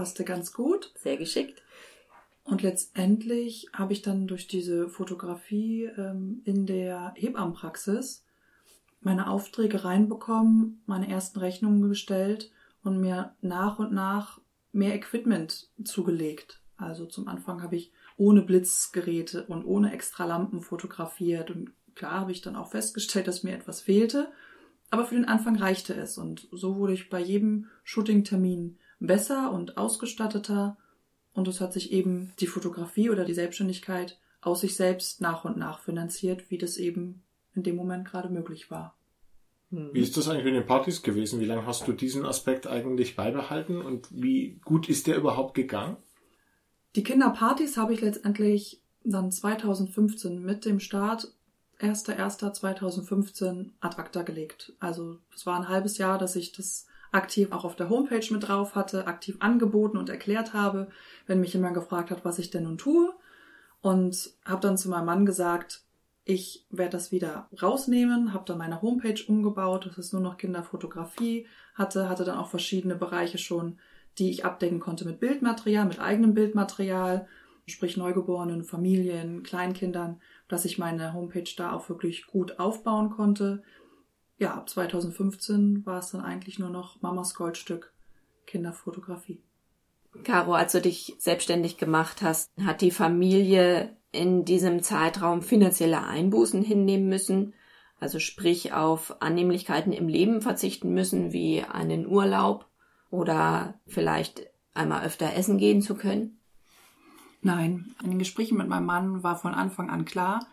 passte ganz gut. Sehr geschickt. Und letztendlich habe ich dann durch diese Fotografie ähm, in der Hebammenpraxis meine Aufträge reinbekommen, meine ersten Rechnungen gestellt und mir nach und nach mehr Equipment zugelegt. Also zum Anfang habe ich ohne Blitzgeräte und ohne extra Lampen fotografiert und klar habe ich dann auch festgestellt, dass mir etwas fehlte, aber für den Anfang reichte es und so wurde ich bei jedem Shooting-Termin besser und ausgestatteter und es hat sich eben die Fotografie oder die Selbstständigkeit aus sich selbst nach und nach finanziert, wie das eben in dem Moment gerade möglich war. Wie ist das eigentlich mit den Partys gewesen? Wie lange hast du diesen Aspekt eigentlich beibehalten und wie gut ist der überhaupt gegangen? Die Kinderpartys habe ich letztendlich dann 2015 mit dem Start 1.1.2015 ad acta gelegt. Also es war ein halbes Jahr, dass ich das aktiv auch auf der Homepage mit drauf hatte, aktiv angeboten und erklärt habe, wenn mich jemand gefragt hat, was ich denn nun tue. Und habe dann zu meinem Mann gesagt, ich werde das wieder rausnehmen, habe dann meine Homepage umgebaut, dass es nur noch Kinderfotografie hatte, hatte dann auch verschiedene Bereiche schon, die ich abdecken konnte mit Bildmaterial, mit eigenem Bildmaterial, sprich Neugeborenen, Familien, Kleinkindern, dass ich meine Homepage da auch wirklich gut aufbauen konnte ja, ab 2015 war es dann eigentlich nur noch Mamas Goldstück Kinderfotografie. Caro, als du dich selbstständig gemacht hast, hat die Familie in diesem Zeitraum finanzielle Einbußen hinnehmen müssen, also sprich auf Annehmlichkeiten im Leben verzichten müssen, wie einen Urlaub oder vielleicht einmal öfter essen gehen zu können? Nein, in den Gesprächen mit meinem Mann war von Anfang an klar,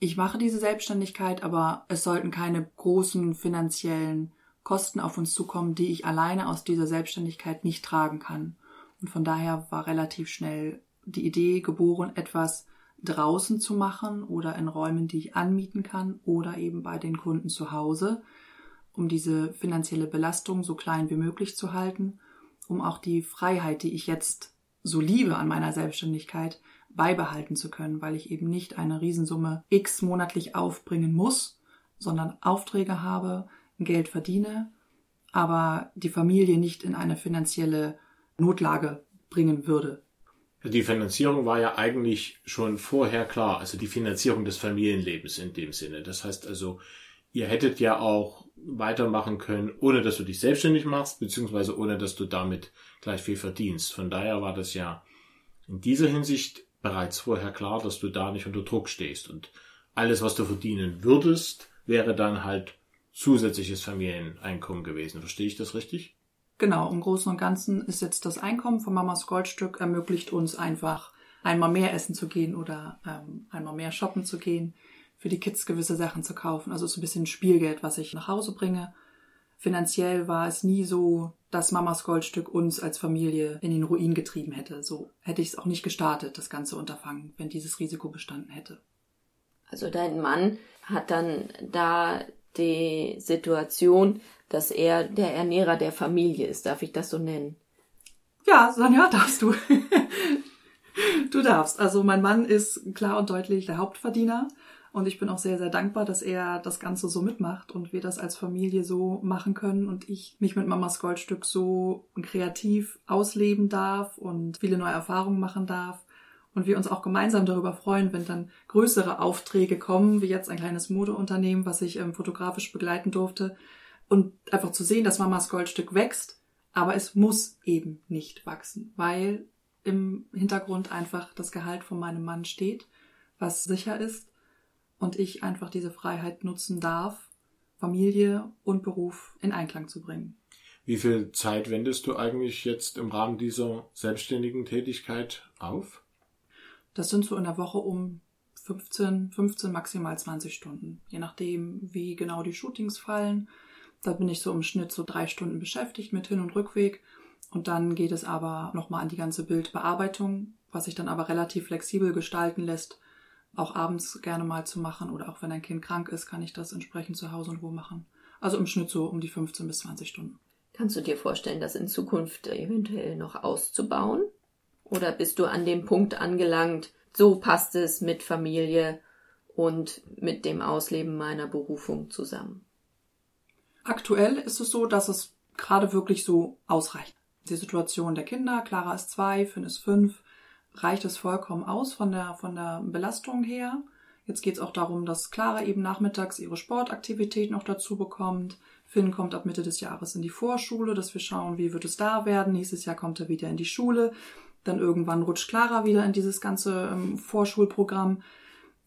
ich mache diese Selbstständigkeit, aber es sollten keine großen finanziellen Kosten auf uns zukommen, die ich alleine aus dieser Selbstständigkeit nicht tragen kann. Und von daher war relativ schnell die Idee geboren, etwas draußen zu machen oder in Räumen, die ich anmieten kann oder eben bei den Kunden zu Hause, um diese finanzielle Belastung so klein wie möglich zu halten, um auch die Freiheit, die ich jetzt so liebe an meiner Selbstständigkeit, beibehalten zu können, weil ich eben nicht eine Riesensumme X monatlich aufbringen muss, sondern Aufträge habe, Geld verdiene, aber die Familie nicht in eine finanzielle Notlage bringen würde. Die Finanzierung war ja eigentlich schon vorher klar, also die Finanzierung des Familienlebens in dem Sinne. Das heißt also, ihr hättet ja auch weitermachen können, ohne dass du dich selbstständig machst, beziehungsweise ohne dass du damit gleich viel verdienst. Von daher war das ja in dieser Hinsicht bereits vorher klar, dass du da nicht unter Druck stehst. Und alles, was du verdienen würdest, wäre dann halt zusätzliches Familieneinkommen gewesen. Verstehe ich das richtig? Genau, im Großen und Ganzen ist jetzt das Einkommen von Mamas Goldstück ermöglicht uns einfach einmal mehr essen zu gehen oder ähm, einmal mehr shoppen zu gehen, für die Kids gewisse Sachen zu kaufen. Also so ein bisschen Spielgeld, was ich nach Hause bringe. Finanziell war es nie so, dass Mamas Goldstück uns als Familie in den Ruin getrieben hätte. So hätte ich es auch nicht gestartet, das ganze Unterfangen, wenn dieses Risiko bestanden hätte. Also dein Mann hat dann da die Situation, dass er der Ernährer der Familie ist. Darf ich das so nennen? Ja, Sonja, darfst du. du darfst. Also mein Mann ist klar und deutlich der Hauptverdiener. Und ich bin auch sehr, sehr dankbar, dass er das Ganze so mitmacht und wir das als Familie so machen können und ich mich mit Mamas Goldstück so kreativ ausleben darf und viele neue Erfahrungen machen darf. Und wir uns auch gemeinsam darüber freuen, wenn dann größere Aufträge kommen, wie jetzt ein kleines Modeunternehmen, was ich ähm, fotografisch begleiten durfte. Und einfach zu sehen, dass Mamas Goldstück wächst, aber es muss eben nicht wachsen, weil im Hintergrund einfach das Gehalt von meinem Mann steht, was sicher ist und ich einfach diese Freiheit nutzen darf, Familie und Beruf in Einklang zu bringen. Wie viel Zeit wendest du eigentlich jetzt im Rahmen dieser selbstständigen Tätigkeit auf? Das sind so in der Woche um 15, 15 maximal 20 Stunden, je nachdem, wie genau die Shootings fallen. Da bin ich so im Schnitt so drei Stunden beschäftigt mit Hin- und Rückweg. Und dann geht es aber nochmal an die ganze Bildbearbeitung, was sich dann aber relativ flexibel gestalten lässt, auch abends gerne mal zu machen oder auch wenn ein Kind krank ist, kann ich das entsprechend zu Hause und wo machen. Also im Schnitt so um die 15 bis 20 Stunden. Kannst du dir vorstellen, das in Zukunft eventuell noch auszubauen? Oder bist du an dem Punkt angelangt, so passt es mit Familie und mit dem Ausleben meiner Berufung zusammen? Aktuell ist es so, dass es gerade wirklich so ausreicht. die Situation der Kinder. Clara ist zwei, Finn ist fünf. Reicht es vollkommen aus von der, von der Belastung her? Jetzt geht es auch darum, dass Clara eben nachmittags ihre Sportaktivität noch dazu bekommt. Finn kommt ab Mitte des Jahres in die Vorschule, dass wir schauen, wie wird es da werden. Nächstes Jahr kommt er wieder in die Schule. Dann irgendwann rutscht Clara wieder in dieses ganze ähm, Vorschulprogramm.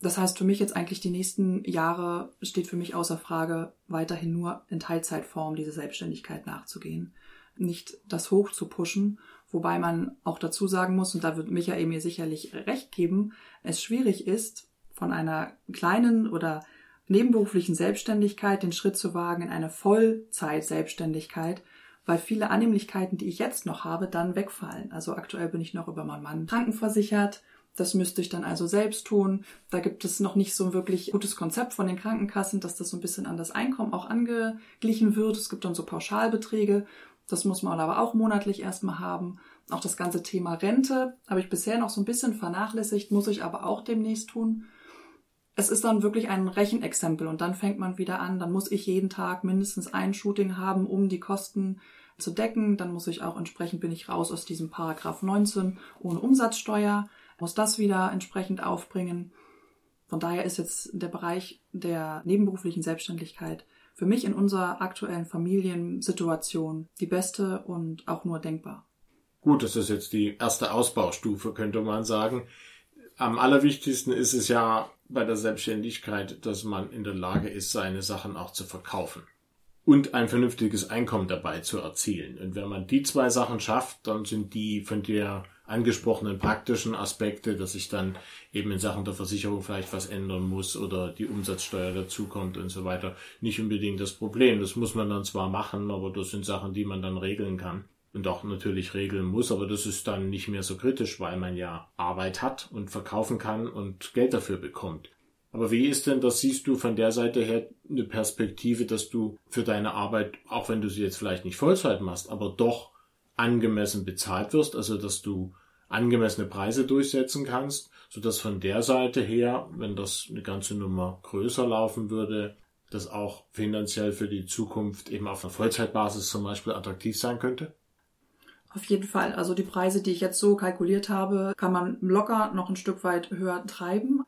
Das heißt für mich jetzt eigentlich die nächsten Jahre steht für mich außer Frage, weiterhin nur in Teilzeitform diese Selbstständigkeit nachzugehen. Nicht das hoch zu pushen, wobei man auch dazu sagen muss, und da wird Michael mir sicherlich recht geben, es schwierig ist, von einer kleinen oder nebenberuflichen Selbstständigkeit den Schritt zu wagen in eine Vollzeit-Selbstständigkeit, weil viele Annehmlichkeiten, die ich jetzt noch habe, dann wegfallen. Also aktuell bin ich noch über meinen Mann krankenversichert. Das müsste ich dann also selbst tun. Da gibt es noch nicht so ein wirklich gutes Konzept von den Krankenkassen, dass das so ein bisschen an das Einkommen auch angeglichen wird. Es gibt dann so Pauschalbeträge. Das muss man aber auch monatlich erstmal haben. Auch das ganze Thema Rente habe ich bisher noch so ein bisschen vernachlässigt, muss ich aber auch demnächst tun. Es ist dann wirklich ein Rechenexempel und dann fängt man wieder an. Dann muss ich jeden Tag mindestens ein Shooting haben, um die Kosten zu decken. Dann muss ich auch entsprechend bin ich raus aus diesem Paragraph 19 ohne Umsatzsteuer muss das wieder entsprechend aufbringen. Von daher ist jetzt der Bereich der nebenberuflichen Selbstständigkeit für mich in unserer aktuellen Familiensituation die beste und auch nur denkbar. Gut, das ist jetzt die erste Ausbaustufe, könnte man sagen. Am allerwichtigsten ist es ja bei der Selbstständigkeit, dass man in der Lage ist, seine Sachen auch zu verkaufen und ein vernünftiges Einkommen dabei zu erzielen. Und wenn man die zwei Sachen schafft, dann sind die von dir angesprochenen praktischen Aspekte, dass sich dann eben in Sachen der Versicherung vielleicht was ändern muss oder die Umsatzsteuer dazukommt und so weiter, nicht unbedingt das Problem. Das muss man dann zwar machen, aber das sind Sachen, die man dann regeln kann und auch natürlich regeln muss, aber das ist dann nicht mehr so kritisch, weil man ja Arbeit hat und verkaufen kann und Geld dafür bekommt. Aber wie ist denn, das siehst du von der Seite her eine Perspektive, dass du für deine Arbeit, auch wenn du sie jetzt vielleicht nicht Vollzeit machst, aber doch angemessen bezahlt wirst, also dass du angemessene Preise durchsetzen kannst, so dass von der Seite her, wenn das eine ganze Nummer größer laufen würde, das auch finanziell für die Zukunft eben auf einer Vollzeitbasis zum Beispiel attraktiv sein könnte? Auf jeden Fall. Also die Preise, die ich jetzt so kalkuliert habe, kann man locker noch ein Stück weit höher treiben.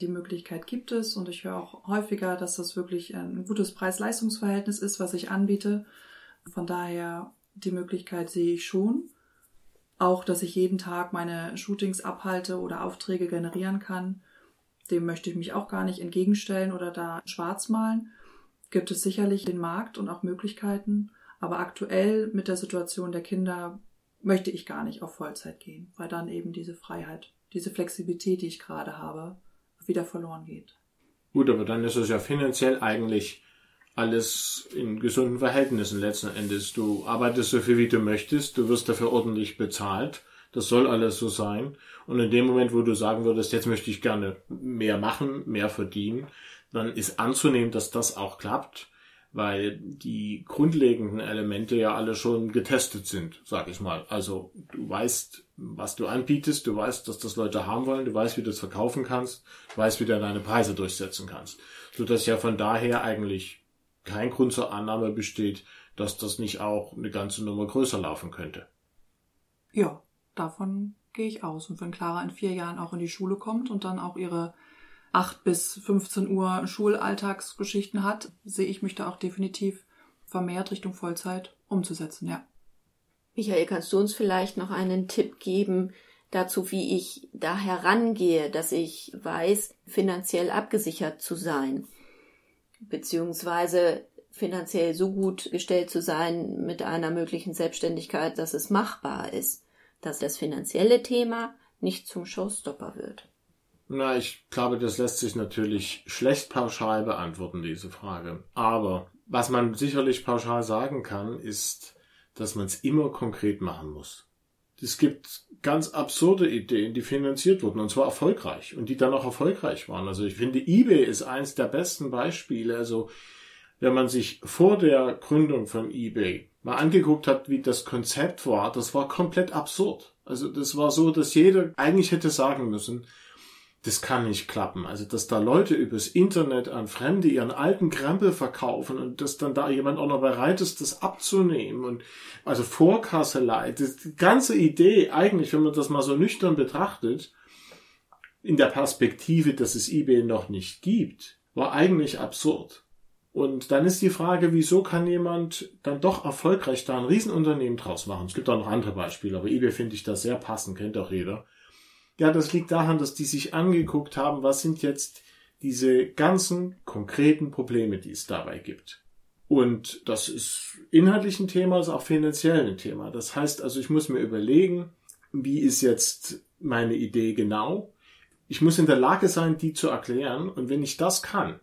Die Möglichkeit gibt es und ich höre auch häufiger, dass das wirklich ein gutes Preis-Leistungs-Verhältnis ist, was ich anbiete. Von daher die Möglichkeit sehe ich schon. Auch, dass ich jeden Tag meine Shootings abhalte oder Aufträge generieren kann. Dem möchte ich mich auch gar nicht entgegenstellen oder da schwarz malen. Gibt es sicherlich den Markt und auch Möglichkeiten. Aber aktuell mit der Situation der Kinder möchte ich gar nicht auf Vollzeit gehen, weil dann eben diese Freiheit, diese Flexibilität, die ich gerade habe, wieder verloren geht. Gut, aber dann ist es ja finanziell eigentlich alles in gesunden Verhältnissen letzten Endes. Du arbeitest so viel, wie du möchtest, du wirst dafür ordentlich bezahlt. Das soll alles so sein. Und in dem Moment, wo du sagen würdest, jetzt möchte ich gerne mehr machen, mehr verdienen, dann ist anzunehmen, dass das auch klappt, weil die grundlegenden Elemente ja alle schon getestet sind, sag ich mal. Also du weißt, was du anbietest, du weißt, dass das Leute haben wollen, du weißt, wie du es verkaufen kannst, du weißt, wie du deine Preise durchsetzen kannst. So dass ja von daher eigentlich kein Grund zur Annahme besteht, dass das nicht auch eine ganze Nummer größer laufen könnte. Ja, davon gehe ich aus. Und wenn Clara in vier Jahren auch in die Schule kommt und dann auch ihre 8 bis 15 Uhr Schulalltagsgeschichten hat, sehe ich mich da auch definitiv vermehrt Richtung Vollzeit umzusetzen, ja. Michael, kannst du uns vielleicht noch einen Tipp geben dazu, wie ich da herangehe, dass ich weiß, finanziell abgesichert zu sein? Beziehungsweise finanziell so gut gestellt zu sein mit einer möglichen Selbstständigkeit, dass es machbar ist, dass das finanzielle Thema nicht zum Showstopper wird. Na, ich glaube, das lässt sich natürlich schlecht pauschal beantworten, diese Frage. Aber was man sicherlich pauschal sagen kann, ist, dass man es immer konkret machen muss. Es gibt ganz absurde Ideen, die finanziert wurden und zwar erfolgreich und die dann auch erfolgreich waren. Also ich finde, eBay ist eins der besten Beispiele. Also wenn man sich vor der Gründung von eBay mal angeguckt hat, wie das Konzept war, das war komplett absurd. Also das war so, dass jeder eigentlich hätte sagen müssen, das kann nicht klappen. Also, dass da Leute übers Internet an Fremde ihren alten Krempel verkaufen und dass dann da jemand auch noch bereit ist, das abzunehmen und also Vorkasselei, die ganze Idee eigentlich, wenn man das mal so nüchtern betrachtet, in der Perspektive, dass es eBay noch nicht gibt, war eigentlich absurd. Und dann ist die Frage, wieso kann jemand dann doch erfolgreich da ein Riesenunternehmen draus machen? Es gibt auch noch andere Beispiele, aber eBay finde ich da sehr passend, kennt auch jeder. Ja, das liegt daran, dass die sich angeguckt haben, was sind jetzt diese ganzen konkreten Probleme, die es dabei gibt. Und das ist inhaltlich ein Thema, ist auch finanziell ein Thema. Das heißt also, ich muss mir überlegen, wie ist jetzt meine Idee genau? Ich muss in der Lage sein, die zu erklären. Und wenn ich das kann,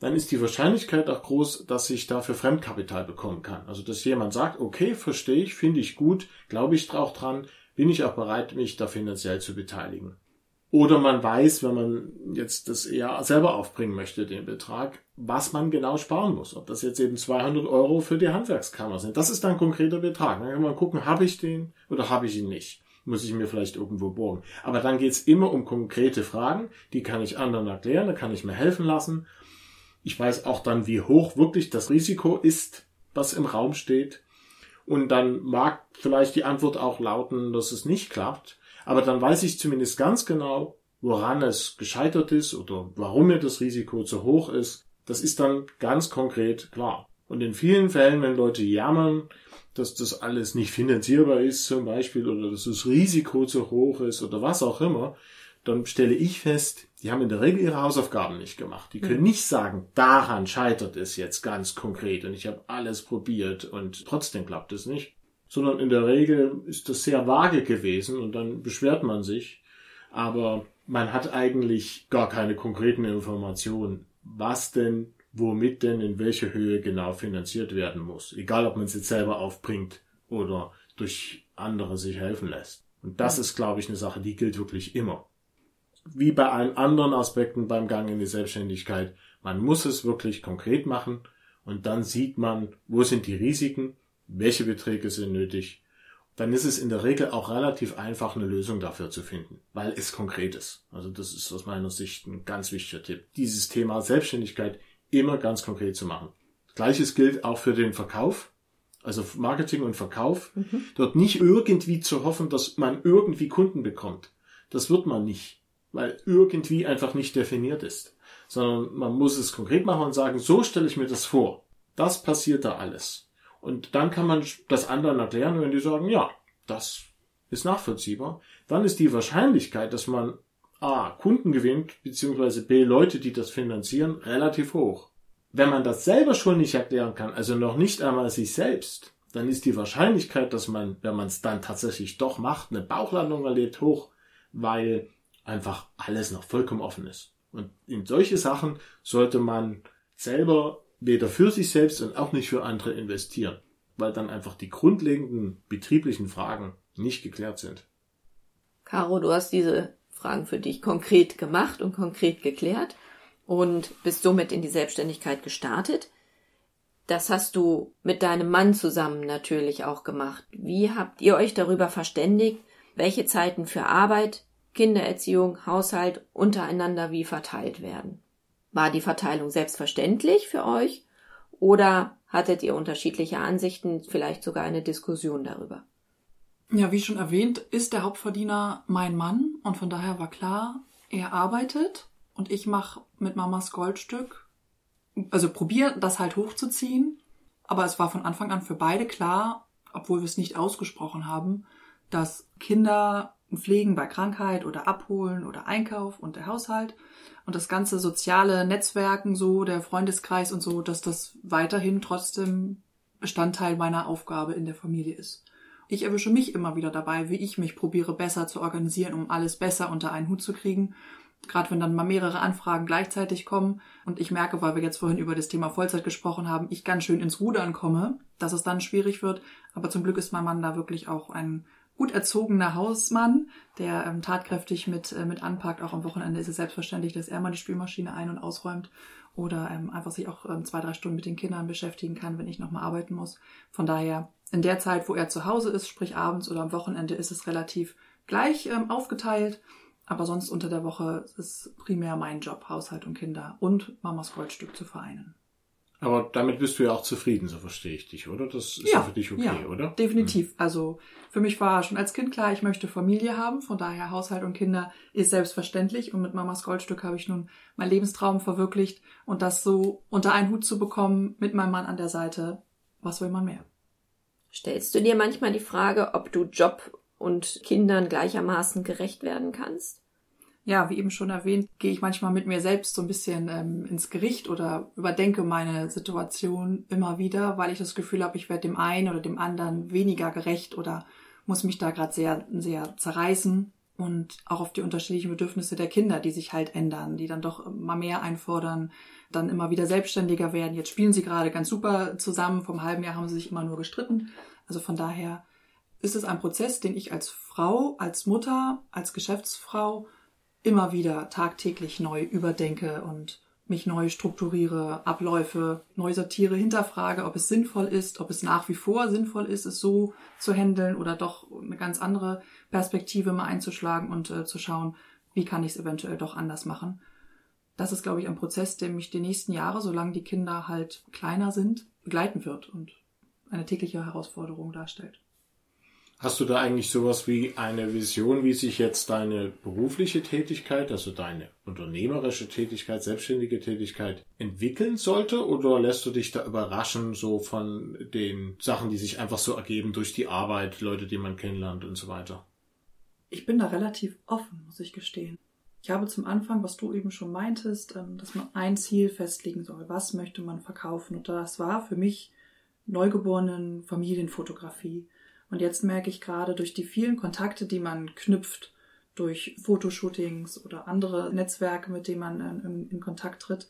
dann ist die Wahrscheinlichkeit auch groß, dass ich dafür Fremdkapital bekommen kann. Also, dass jemand sagt, okay, verstehe ich, finde ich gut, glaube ich auch dran, bin ich auch bereit, mich da finanziell zu beteiligen. Oder man weiß, wenn man jetzt das eher selber aufbringen möchte, den Betrag, was man genau sparen muss. Ob das jetzt eben 200 Euro für die Handwerkskammer sind. Das ist dann ein konkreter Betrag. Dann kann man gucken, habe ich den oder habe ich ihn nicht. Muss ich mir vielleicht irgendwo borgen. Aber dann geht's immer um konkrete Fragen. Die kann ich anderen erklären, da kann ich mir helfen lassen. Ich weiß auch dann, wie hoch wirklich das Risiko ist, was im Raum steht. Und dann mag vielleicht die Antwort auch lauten, dass es nicht klappt. Aber dann weiß ich zumindest ganz genau, woran es gescheitert ist oder warum mir das Risiko zu hoch ist. Das ist dann ganz konkret klar. Und in vielen Fällen, wenn Leute jammern, dass das alles nicht finanzierbar ist zum Beispiel oder dass das Risiko zu hoch ist oder was auch immer, dann stelle ich fest, die haben in der Regel ihre Hausaufgaben nicht gemacht. Die können nicht sagen, daran scheitert es jetzt ganz konkret und ich habe alles probiert und trotzdem klappt es nicht. Sondern in der Regel ist das sehr vage gewesen und dann beschwert man sich. Aber man hat eigentlich gar keine konkreten Informationen, was denn, womit denn, in welche Höhe genau finanziert werden muss. Egal, ob man es jetzt selber aufbringt oder durch andere sich helfen lässt. Und das ist, glaube ich, eine Sache, die gilt wirklich immer wie bei allen anderen Aspekten beim Gang in die Selbstständigkeit, man muss es wirklich konkret machen und dann sieht man, wo sind die Risiken, welche Beträge sind nötig. Dann ist es in der Regel auch relativ einfach, eine Lösung dafür zu finden, weil es konkret ist. Also das ist aus meiner Sicht ein ganz wichtiger Tipp. Dieses Thema Selbstständigkeit immer ganz konkret zu machen. Gleiches gilt auch für den Verkauf. Also Marketing und Verkauf. Mhm. Dort nicht irgendwie zu hoffen, dass man irgendwie Kunden bekommt. Das wird man nicht weil irgendwie einfach nicht definiert ist. Sondern man muss es konkret machen und sagen, so stelle ich mir das vor. Das passiert da alles. Und dann kann man das anderen erklären, wenn die sagen, ja, das ist nachvollziehbar, dann ist die Wahrscheinlichkeit, dass man A, Kunden gewinnt, beziehungsweise B, Leute, die das finanzieren, relativ hoch. Wenn man das selber schon nicht erklären kann, also noch nicht einmal sich selbst, dann ist die Wahrscheinlichkeit, dass man, wenn man es dann tatsächlich doch macht, eine Bauchlandung erlebt, hoch, weil einfach alles noch vollkommen offen ist. Und in solche Sachen sollte man selber weder für sich selbst und auch nicht für andere investieren, weil dann einfach die grundlegenden betrieblichen Fragen nicht geklärt sind. Caro, du hast diese Fragen für dich konkret gemacht und konkret geklärt und bist somit in die Selbstständigkeit gestartet. Das hast du mit deinem Mann zusammen natürlich auch gemacht. Wie habt ihr euch darüber verständigt, welche Zeiten für Arbeit, Kindererziehung, Haushalt untereinander wie verteilt werden. War die Verteilung selbstverständlich für euch oder hattet ihr unterschiedliche Ansichten, vielleicht sogar eine Diskussion darüber? Ja, wie schon erwähnt, ist der Hauptverdiener mein Mann und von daher war klar, er arbeitet und ich mache mit Mamas Goldstück, also probiere das halt hochzuziehen, aber es war von Anfang an für beide klar, obwohl wir es nicht ausgesprochen haben, dass Kinder Pflegen bei Krankheit oder Abholen oder Einkauf und der Haushalt und das ganze soziale Netzwerken so, der Freundeskreis und so, dass das weiterhin trotzdem Bestandteil meiner Aufgabe in der Familie ist. Ich erwische mich immer wieder dabei, wie ich mich probiere besser zu organisieren, um alles besser unter einen Hut zu kriegen. Gerade wenn dann mal mehrere Anfragen gleichzeitig kommen und ich merke, weil wir jetzt vorhin über das Thema Vollzeit gesprochen haben, ich ganz schön ins Rudern komme, dass es dann schwierig wird. Aber zum Glück ist mein Mann da wirklich auch ein gut erzogener Hausmann, der ähm, tatkräftig mit, äh, mit anpackt. Auch am Wochenende ist es selbstverständlich, dass er mal die Spülmaschine ein- und ausräumt oder ähm, einfach sich auch ähm, zwei, drei Stunden mit den Kindern beschäftigen kann, wenn ich nochmal arbeiten muss. Von daher, in der Zeit, wo er zu Hause ist, sprich abends oder am Wochenende, ist es relativ gleich ähm, aufgeteilt. Aber sonst unter der Woche ist primär mein Job, Haushalt und Kinder und Mamas Goldstück zu vereinen. Aber damit bist du ja auch zufrieden, so verstehe ich dich, oder? Das ist ja, für dich okay, ja, oder? Definitiv. Hm. Also für mich war schon als Kind klar, ich möchte Familie haben, von daher Haushalt und Kinder ist selbstverständlich und mit Mamas Goldstück habe ich nun meinen Lebenstraum verwirklicht und das so unter einen Hut zu bekommen mit meinem Mann an der Seite, was will man mehr? Stellst du dir manchmal die Frage, ob du Job und Kindern gleichermaßen gerecht werden kannst? Ja, wie eben schon erwähnt, gehe ich manchmal mit mir selbst so ein bisschen ähm, ins Gericht oder überdenke meine Situation immer wieder, weil ich das Gefühl habe, ich werde dem einen oder dem anderen weniger gerecht oder muss mich da gerade sehr, sehr zerreißen und auch auf die unterschiedlichen Bedürfnisse der Kinder, die sich halt ändern, die dann doch immer mehr einfordern, dann immer wieder selbstständiger werden. Jetzt spielen sie gerade ganz super zusammen. Vom halben Jahr haben sie sich immer nur gestritten. Also von daher ist es ein Prozess, den ich als Frau, als Mutter, als Geschäftsfrau immer wieder tagtäglich neu überdenke und mich neu strukturiere, Abläufe neu sortiere, hinterfrage, ob es sinnvoll ist, ob es nach wie vor sinnvoll ist, es so zu handeln oder doch eine ganz andere Perspektive mal einzuschlagen und äh, zu schauen, wie kann ich es eventuell doch anders machen. Das ist, glaube ich, ein Prozess, der mich die nächsten Jahre, solange die Kinder halt kleiner sind, begleiten wird und eine tägliche Herausforderung darstellt. Hast du da eigentlich sowas wie eine Vision, wie sich jetzt deine berufliche Tätigkeit, also deine unternehmerische Tätigkeit, selbstständige Tätigkeit entwickeln sollte? Oder lässt du dich da überraschen, so von den Sachen, die sich einfach so ergeben durch die Arbeit, Leute, die man kennenlernt und so weiter? Ich bin da relativ offen, muss ich gestehen. Ich habe zum Anfang, was du eben schon meintest, ähm, dass man ein Ziel festlegen soll. Was möchte man verkaufen? Und das war für mich neugeborenen Familienfotografie. Und jetzt merke ich gerade durch die vielen Kontakte, die man knüpft, durch Fotoshootings oder andere Netzwerke, mit denen man äh, in, in Kontakt tritt,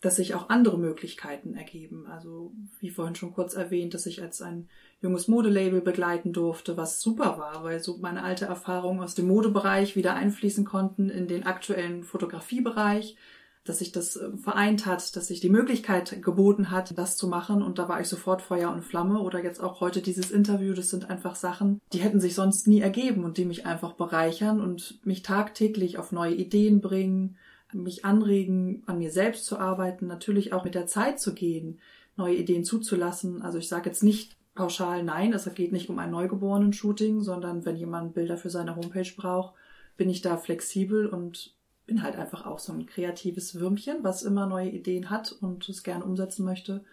dass sich auch andere Möglichkeiten ergeben. Also wie vorhin schon kurz erwähnt, dass ich als ein junges Modelabel begleiten durfte, was super war, weil so meine alte Erfahrungen aus dem Modebereich wieder einfließen konnten in den aktuellen Fotografiebereich dass sich das äh, vereint hat, dass sich die Möglichkeit geboten hat, das zu machen. Und da war ich sofort Feuer und Flamme. Oder jetzt auch heute dieses Interview, das sind einfach Sachen, die hätten sich sonst nie ergeben und die mich einfach bereichern und mich tagtäglich auf neue Ideen bringen, mich anregen, an mir selbst zu arbeiten, natürlich auch mit der Zeit zu gehen, neue Ideen zuzulassen. Also ich sage jetzt nicht pauschal nein, es geht nicht um ein Neugeborenen-Shooting, sondern wenn jemand Bilder für seine Homepage braucht, bin ich da flexibel und bin halt einfach auch so ein kreatives Würmchen, was immer neue Ideen hat und es gern umsetzen möchte.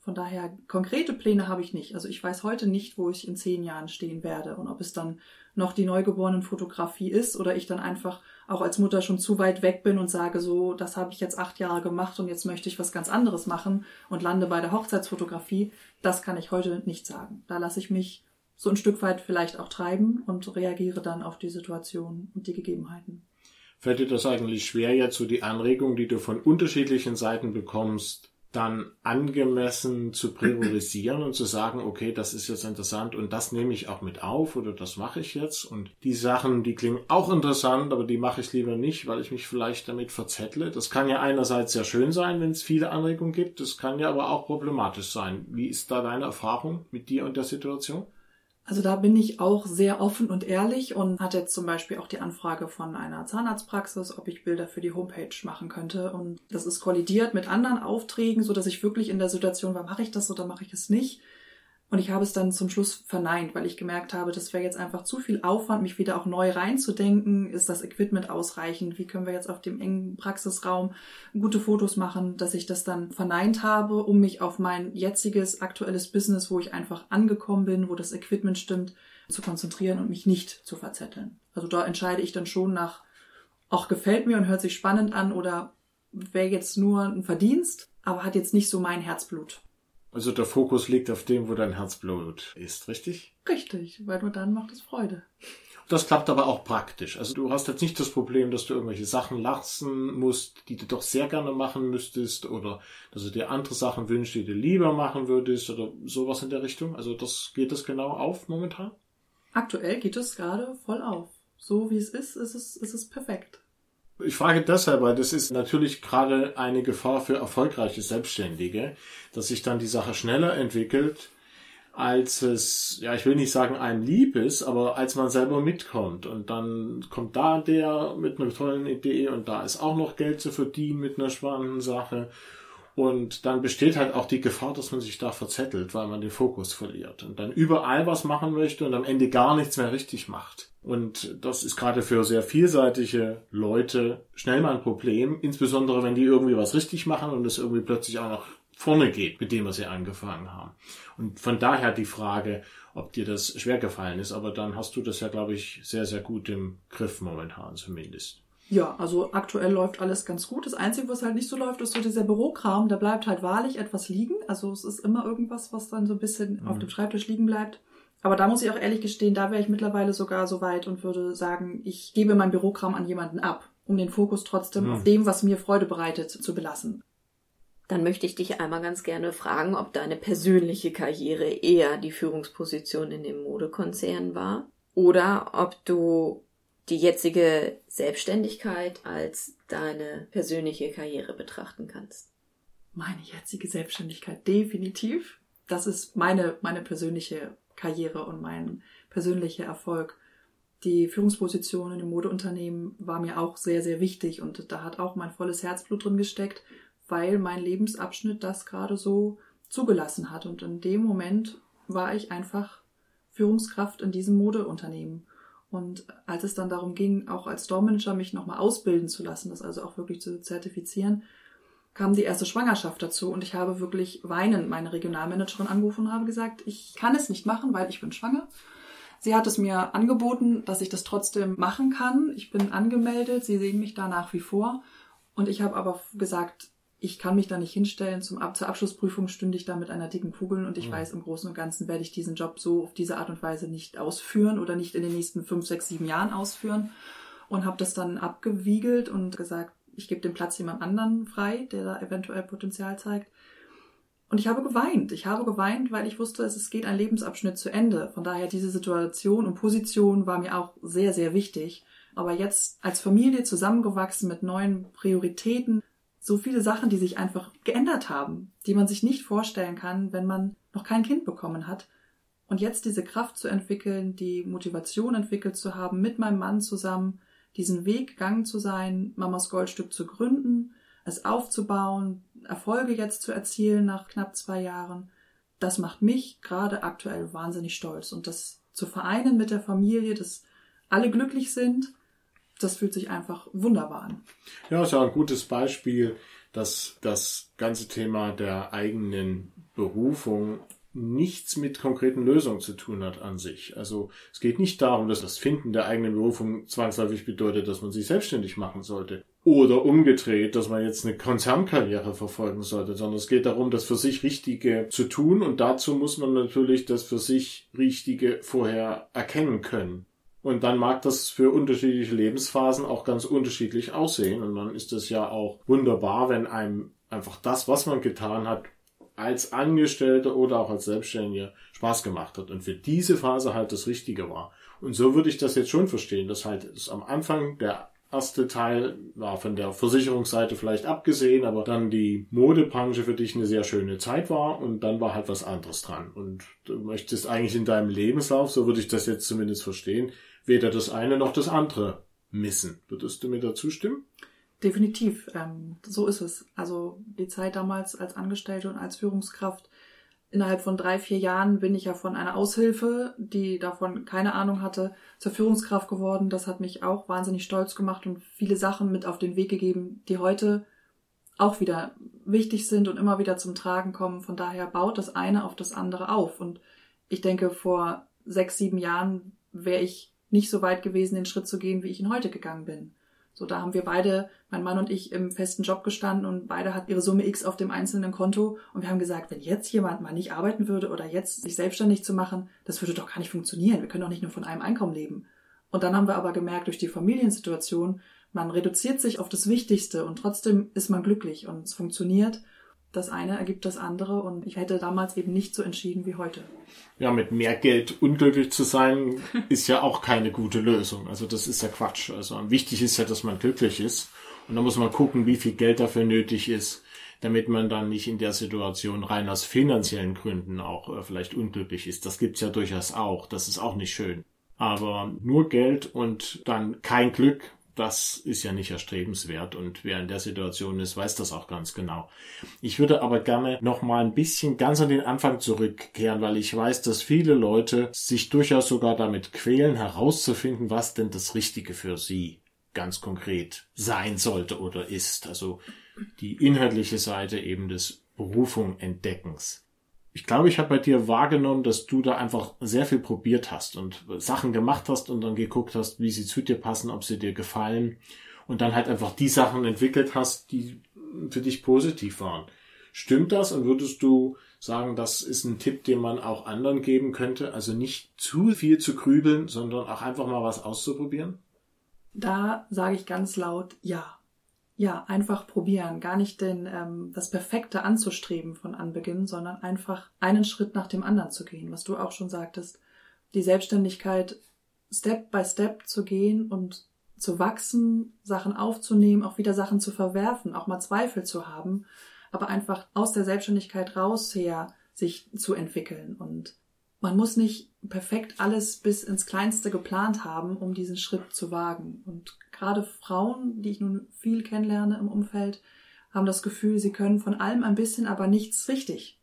Von daher, konkrete Pläne habe ich nicht. Also ich weiß heute nicht, wo ich in zehn Jahren stehen werde und ob es dann noch die neugeborenen Fotografie ist oder ich dann einfach auch als Mutter schon zu weit weg bin und sage so, das habe ich jetzt acht Jahre gemacht und jetzt möchte ich was ganz anderes machen und lande bei der Hochzeitsfotografie. Das kann ich heute nicht sagen. Da lasse ich mich so ein Stück weit vielleicht auch treiben und reagiere dann auf die Situation und die Gegebenheiten. Fällt dir das eigentlich schwer, jetzt so die Anregung, die du von unterschiedlichen Seiten bekommst, dann angemessen zu priorisieren und zu sagen, okay, das ist jetzt interessant und das nehme ich auch mit auf oder das mache ich jetzt und die Sachen, die klingen auch interessant, aber die mache ich lieber nicht, weil ich mich vielleicht damit verzettle. Das kann ja einerseits sehr schön sein, wenn es viele Anregungen gibt, das kann ja aber auch problematisch sein. Wie ist da deine Erfahrung mit dir und der Situation? Also da bin ich auch sehr offen und ehrlich und hatte jetzt zum Beispiel auch die Anfrage von einer Zahnarztpraxis, ob ich Bilder für die Homepage machen könnte. Und das ist kollidiert mit anderen Aufträgen, so dass ich wirklich in der Situation war, mache ich das oder mache ich es nicht? Und ich habe es dann zum Schluss verneint, weil ich gemerkt habe, das wäre jetzt einfach zu viel Aufwand, mich wieder auch neu reinzudenken. Ist das Equipment ausreichend? Wie können wir jetzt auf dem engen Praxisraum gute Fotos machen, dass ich das dann verneint habe, um mich auf mein jetziges aktuelles Business, wo ich einfach angekommen bin, wo das Equipment stimmt, zu konzentrieren und mich nicht zu verzetteln. Also da entscheide ich dann schon nach, auch gefällt mir und hört sich spannend an oder wäre jetzt nur ein Verdienst, aber hat jetzt nicht so mein Herzblut. Also der Fokus liegt auf dem, wo dein Herzblut ist, richtig? Richtig, weil nur dann macht es Freude. Das klappt aber auch praktisch. Also du hast jetzt nicht das Problem, dass du irgendwelche Sachen lassen musst, die du doch sehr gerne machen müsstest oder dass du dir andere Sachen wünschst, die du lieber machen würdest oder sowas in der Richtung. Also das geht das genau auf momentan? Aktuell geht es gerade voll auf. So wie es ist, ist es, ist es perfekt. Ich frage deshalb, weil das ist natürlich gerade eine Gefahr für erfolgreiche Selbstständige, dass sich dann die Sache schneller entwickelt, als es, ja, ich will nicht sagen einem lieb ist, aber als man selber mitkommt. Und dann kommt da der mit einer tollen Idee und da ist auch noch Geld zu verdienen mit einer spannenden Sache. Und dann besteht halt auch die Gefahr, dass man sich da verzettelt, weil man den Fokus verliert und dann überall was machen möchte und am Ende gar nichts mehr richtig macht. Und das ist gerade für sehr vielseitige Leute schnell mal ein Problem, insbesondere wenn die irgendwie was richtig machen und es irgendwie plötzlich auch noch vorne geht, mit dem, was sie angefangen haben. Und von daher die Frage, ob dir das schwer gefallen ist, aber dann hast du das ja, glaube ich, sehr, sehr gut im Griff momentan zumindest. Ja, also aktuell läuft alles ganz gut. Das Einzige, was halt nicht so läuft, ist so dieser Bürokram. Da bleibt halt wahrlich etwas liegen. Also es ist immer irgendwas, was dann so ein bisschen mhm. auf dem Schreibtisch liegen bleibt. Aber da muss ich auch ehrlich gestehen, da wäre ich mittlerweile sogar so weit und würde sagen, ich gebe mein Bürokram an jemanden ab, um den Fokus trotzdem mhm. auf dem, was mir Freude bereitet, zu belassen. Dann möchte ich dich einmal ganz gerne fragen, ob deine persönliche Karriere eher die Führungsposition in dem Modekonzern war oder ob du die jetzige Selbstständigkeit als deine persönliche Karriere betrachten kannst. Meine jetzige Selbstständigkeit definitiv. Das ist meine, meine persönliche Karriere und mein persönlicher Erfolg. Die Führungsposition in dem Modeunternehmen war mir auch sehr, sehr wichtig und da hat auch mein volles Herzblut drin gesteckt weil mein Lebensabschnitt das gerade so zugelassen hat. Und in dem Moment war ich einfach Führungskraft in diesem Modeunternehmen. Und als es dann darum ging, auch als Store-Manager mich nochmal ausbilden zu lassen, das also auch wirklich zu zertifizieren, kam die erste Schwangerschaft dazu und ich habe wirklich weinend meine Regionalmanagerin angerufen und habe gesagt, ich kann es nicht machen, weil ich bin schwanger. Sie hat es mir angeboten, dass ich das trotzdem machen kann. Ich bin angemeldet, sie sehen mich da nach wie vor. Und ich habe aber gesagt, ich kann mich da nicht hinstellen. Zum Ab zur Abschlussprüfung stünde ich da mit einer dicken Kugel und ich ja. weiß, im Großen und Ganzen werde ich diesen Job so auf diese Art und Weise nicht ausführen oder nicht in den nächsten fünf, sechs, sieben Jahren ausführen. Und habe das dann abgewiegelt und gesagt, ich gebe den Platz jemand anderen frei, der da eventuell Potenzial zeigt. Und ich habe geweint. Ich habe geweint, weil ich wusste, es geht ein Lebensabschnitt zu Ende. Von daher diese Situation und Position war mir auch sehr, sehr wichtig. Aber jetzt als Familie zusammengewachsen mit neuen Prioritäten, so viele Sachen, die sich einfach geändert haben, die man sich nicht vorstellen kann, wenn man noch kein Kind bekommen hat. Und jetzt diese Kraft zu entwickeln, die Motivation entwickelt zu haben, mit meinem Mann zusammen diesen Weg gegangen zu sein, Mamas Goldstück zu gründen, es aufzubauen, Erfolge jetzt zu erzielen nach knapp zwei Jahren, das macht mich gerade aktuell wahnsinnig stolz. Und das zu vereinen mit der Familie, dass alle glücklich sind das fühlt sich einfach wunderbar an. Ja, ist ja ein gutes Beispiel, dass das ganze Thema der eigenen Berufung nichts mit konkreten Lösungen zu tun hat an sich. Also es geht nicht darum, dass das Finden der eigenen Berufung zwangsläufig bedeutet, dass man sich selbstständig machen sollte. Oder umgedreht, dass man jetzt eine Konzernkarriere verfolgen sollte, sondern es geht darum, das für sich Richtige zu tun und dazu muss man natürlich das für sich Richtige vorher erkennen können. Und dann mag das für unterschiedliche Lebensphasen auch ganz unterschiedlich aussehen. Und dann ist es ja auch wunderbar, wenn einem einfach das, was man getan hat, als Angestellter oder auch als Selbstständiger Spaß gemacht hat und für diese Phase halt das Richtige war. Und so würde ich das jetzt schon verstehen, dass halt es am Anfang der erste Teil war von der Versicherungsseite vielleicht abgesehen, aber dann die Modebranche für dich eine sehr schöne Zeit war und dann war halt was anderes dran. Und du möchtest eigentlich in deinem Lebenslauf, so würde ich das jetzt zumindest verstehen, weder das eine noch das andere missen. Würdest du mir da zustimmen? Definitiv. Ähm, so ist es. Also die Zeit damals als Angestellte und als Führungskraft. Innerhalb von drei, vier Jahren bin ich ja von einer Aushilfe, die davon keine Ahnung hatte, zur Führungskraft geworden. Das hat mich auch wahnsinnig stolz gemacht und viele Sachen mit auf den Weg gegeben, die heute auch wieder wichtig sind und immer wieder zum Tragen kommen. Von daher baut das eine auf das andere auf. Und ich denke, vor sechs, sieben Jahren wäre ich nicht so weit gewesen, den Schritt zu gehen, wie ich ihn heute gegangen bin. So, da haben wir beide, mein Mann und ich, im festen Job gestanden und beide hatten ihre Summe X auf dem einzelnen Konto und wir haben gesagt, wenn jetzt jemand mal nicht arbeiten würde oder jetzt sich selbstständig zu machen, das würde doch gar nicht funktionieren. Wir können doch nicht nur von einem Einkommen leben. Und dann haben wir aber gemerkt, durch die Familiensituation, man reduziert sich auf das Wichtigste und trotzdem ist man glücklich und es funktioniert das eine ergibt das andere und ich hätte damals eben nicht so entschieden wie heute. Ja, mit mehr Geld unglücklich zu sein, ist ja auch keine gute Lösung. Also das ist ja Quatsch. Also wichtig ist ja, dass man glücklich ist und da muss man gucken, wie viel Geld dafür nötig ist, damit man dann nicht in der Situation rein aus finanziellen Gründen auch äh, vielleicht unglücklich ist. Das gibt's ja durchaus auch. Das ist auch nicht schön. Aber nur Geld und dann kein Glück, das ist ja nicht erstrebenswert und wer in der Situation ist, weiß das auch ganz genau. Ich würde aber gerne noch mal ein bisschen ganz an den Anfang zurückkehren, weil ich weiß, dass viele Leute sich durchaus sogar damit quälen, herauszufinden, was denn das Richtige für sie ganz konkret sein sollte oder ist. Also die inhaltliche Seite eben des Berufung entdeckens ich glaube, ich habe bei dir wahrgenommen, dass du da einfach sehr viel probiert hast und Sachen gemacht hast und dann geguckt hast, wie sie zu dir passen, ob sie dir gefallen und dann halt einfach die Sachen entwickelt hast, die für dich positiv waren. Stimmt das und würdest du sagen, das ist ein Tipp, den man auch anderen geben könnte? Also nicht zu viel zu grübeln, sondern auch einfach mal was auszuprobieren? Da sage ich ganz laut ja ja, einfach probieren, gar nicht den, ähm, das Perfekte anzustreben von Anbeginn, sondern einfach einen Schritt nach dem anderen zu gehen, was du auch schon sagtest. Die Selbstständigkeit Step by Step zu gehen und zu wachsen, Sachen aufzunehmen, auch wieder Sachen zu verwerfen, auch mal Zweifel zu haben, aber einfach aus der Selbstständigkeit raus her sich zu entwickeln und man muss nicht perfekt alles bis ins Kleinste geplant haben, um diesen Schritt zu wagen. Und gerade Frauen, die ich nun viel kennenlerne im Umfeld, haben das Gefühl, sie können von allem ein bisschen, aber nichts richtig.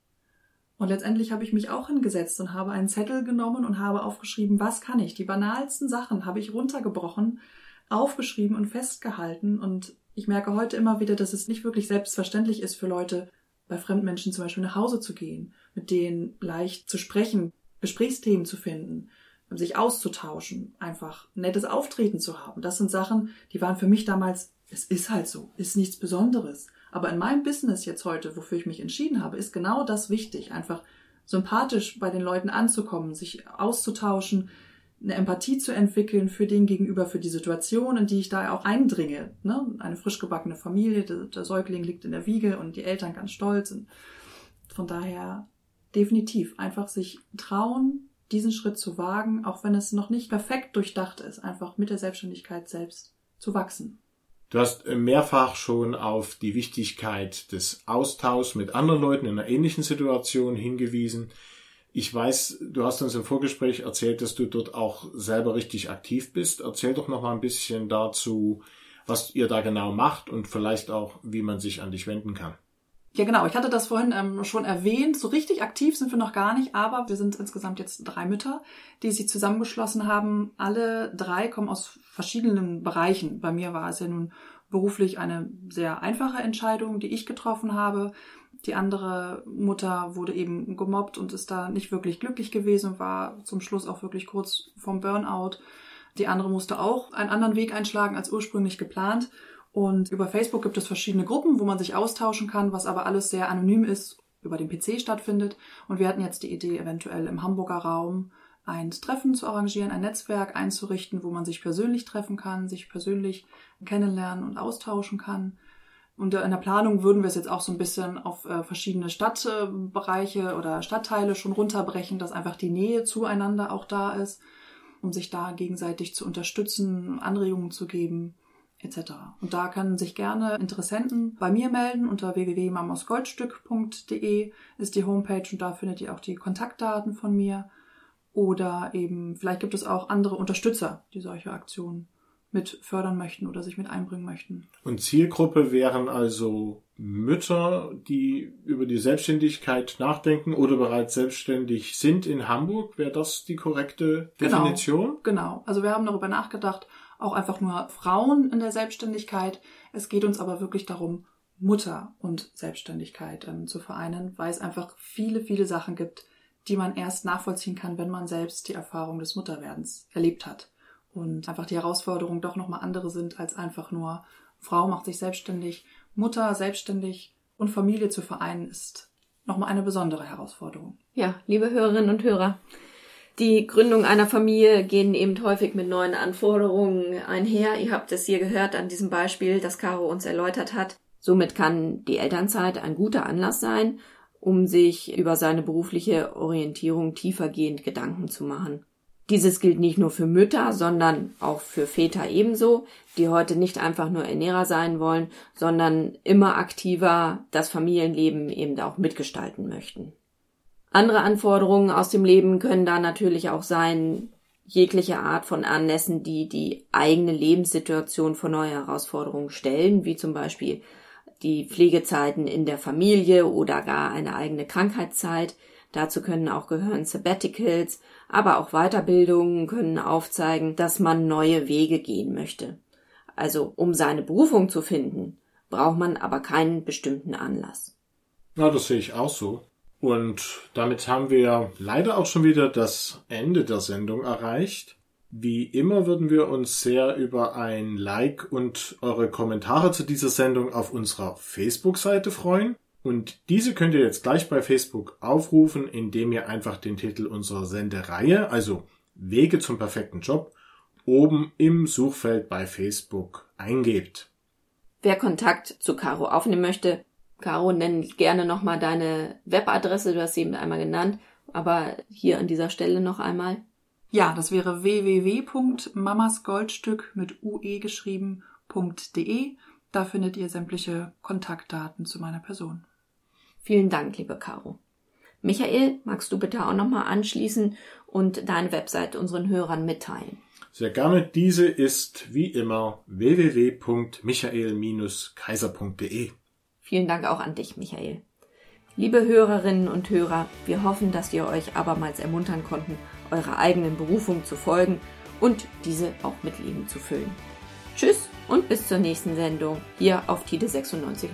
Und letztendlich habe ich mich auch hingesetzt und habe einen Zettel genommen und habe aufgeschrieben, was kann ich? Die banalsten Sachen habe ich runtergebrochen, aufgeschrieben und festgehalten. Und ich merke heute immer wieder, dass es nicht wirklich selbstverständlich ist für Leute, bei Fremdmenschen zum Beispiel nach Hause zu gehen, mit denen leicht zu sprechen, Gesprächsthemen zu finden, sich auszutauschen, einfach nettes Auftreten zu haben. Das sind Sachen, die waren für mich damals, es ist halt so, ist nichts Besonderes. Aber in meinem Business jetzt heute, wofür ich mich entschieden habe, ist genau das wichtig, einfach sympathisch bei den Leuten anzukommen, sich auszutauschen, eine Empathie zu entwickeln für den Gegenüber, für die Situation, in die ich da auch eindringe. Ne? Eine frisch gebackene Familie, der, der Säugling liegt in der Wiege und die Eltern ganz stolz. Und von daher definitiv einfach sich trauen, diesen Schritt zu wagen, auch wenn es noch nicht perfekt durchdacht ist, einfach mit der Selbstständigkeit selbst zu wachsen. Du hast mehrfach schon auf die Wichtigkeit des Austauschs mit anderen Leuten in einer ähnlichen Situation hingewiesen. Ich weiß, du hast uns im Vorgespräch erzählt, dass du dort auch selber richtig aktiv bist. Erzähl doch noch mal ein bisschen dazu, was ihr da genau macht und vielleicht auch, wie man sich an dich wenden kann. Ja, genau. Ich hatte das vorhin ähm, schon erwähnt. So richtig aktiv sind wir noch gar nicht, aber wir sind insgesamt jetzt drei Mütter, die sich zusammengeschlossen haben. Alle drei kommen aus verschiedenen Bereichen. Bei mir war es ja nun beruflich eine sehr einfache Entscheidung, die ich getroffen habe. Die andere Mutter wurde eben gemobbt und ist da nicht wirklich glücklich gewesen und war zum Schluss auch wirklich kurz vom Burnout. Die andere musste auch einen anderen Weg einschlagen als ursprünglich geplant. Und über Facebook gibt es verschiedene Gruppen, wo man sich austauschen kann, was aber alles sehr anonym ist, über den PC stattfindet. Und wir hatten jetzt die Idee, eventuell im Hamburger Raum ein Treffen zu arrangieren, ein Netzwerk einzurichten, wo man sich persönlich treffen kann, sich persönlich kennenlernen und austauschen kann. Und in der Planung würden wir es jetzt auch so ein bisschen auf äh, verschiedene Stadtbereiche oder Stadtteile schon runterbrechen, dass einfach die Nähe zueinander auch da ist, um sich da gegenseitig zu unterstützen, Anregungen zu geben etc. Und da können sich gerne Interessenten bei mir melden unter www.mamosgoldstück.de ist die Homepage und da findet ihr auch die Kontaktdaten von mir. Oder eben, vielleicht gibt es auch andere Unterstützer, die solche Aktionen mit fördern möchten oder sich mit einbringen möchten. Und Zielgruppe wären also Mütter, die über die Selbstständigkeit nachdenken oder bereits selbstständig sind in Hamburg. Wäre das die korrekte genau. Definition? Genau, genau. Also wir haben darüber nachgedacht, auch einfach nur Frauen in der Selbstständigkeit. Es geht uns aber wirklich darum, Mutter und Selbstständigkeit ähm, zu vereinen, weil es einfach viele, viele Sachen gibt, die man erst nachvollziehen kann, wenn man selbst die Erfahrung des Mutterwerdens erlebt hat. Und einfach die Herausforderungen doch nochmal andere sind als einfach nur Frau macht sich selbstständig, Mutter selbstständig und Familie zu vereinen ist nochmal eine besondere Herausforderung. Ja, liebe Hörerinnen und Hörer, die Gründung einer Familie gehen eben häufig mit neuen Anforderungen einher. Ihr habt es hier gehört an diesem Beispiel, das Caro uns erläutert hat. Somit kann die Elternzeit ein guter Anlass sein, um sich über seine berufliche Orientierung tiefergehend Gedanken zu machen. Dieses gilt nicht nur für Mütter, sondern auch für Väter ebenso, die heute nicht einfach nur Ernährer sein wollen, sondern immer aktiver das Familienleben eben auch mitgestalten möchten. Andere Anforderungen aus dem Leben können da natürlich auch sein, jegliche Art von Anlässen, die die eigene Lebenssituation vor neue Herausforderungen stellen, wie zum Beispiel die Pflegezeiten in der Familie oder gar eine eigene Krankheitszeit. Dazu können auch gehören Sabbaticals, aber auch Weiterbildungen können aufzeigen, dass man neue Wege gehen möchte. Also um seine Berufung zu finden, braucht man aber keinen bestimmten Anlass. Na, das sehe ich auch so. Und damit haben wir leider auch schon wieder das Ende der Sendung erreicht. Wie immer würden wir uns sehr über ein Like und eure Kommentare zu dieser Sendung auf unserer Facebook-Seite freuen. Und diese könnt ihr jetzt gleich bei Facebook aufrufen, indem ihr einfach den Titel unserer Sendereihe, also Wege zum perfekten Job, oben im Suchfeld bei Facebook eingebt. Wer Kontakt zu Caro aufnehmen möchte, Caro, nenn gerne nochmal deine Webadresse, du hast sie eben einmal genannt, aber hier an dieser Stelle noch einmal. Ja, das wäre www.mamasgoldstück mit ue geschrieben.de. Da findet ihr sämtliche Kontaktdaten zu meiner Person. Vielen Dank, liebe Caro. Michael, magst du bitte auch nochmal anschließen und deine Website unseren Hörern mitteilen? Sehr gerne. Diese ist wie immer www.michael-kaiser.de. Vielen Dank auch an dich, Michael. Liebe Hörerinnen und Hörer, wir hoffen, dass wir euch abermals ermuntern konnten, eurer eigenen Berufung zu folgen und diese auch mit Leben zu füllen. Tschüss und bis zur nächsten Sendung hier auf Tide 96.0.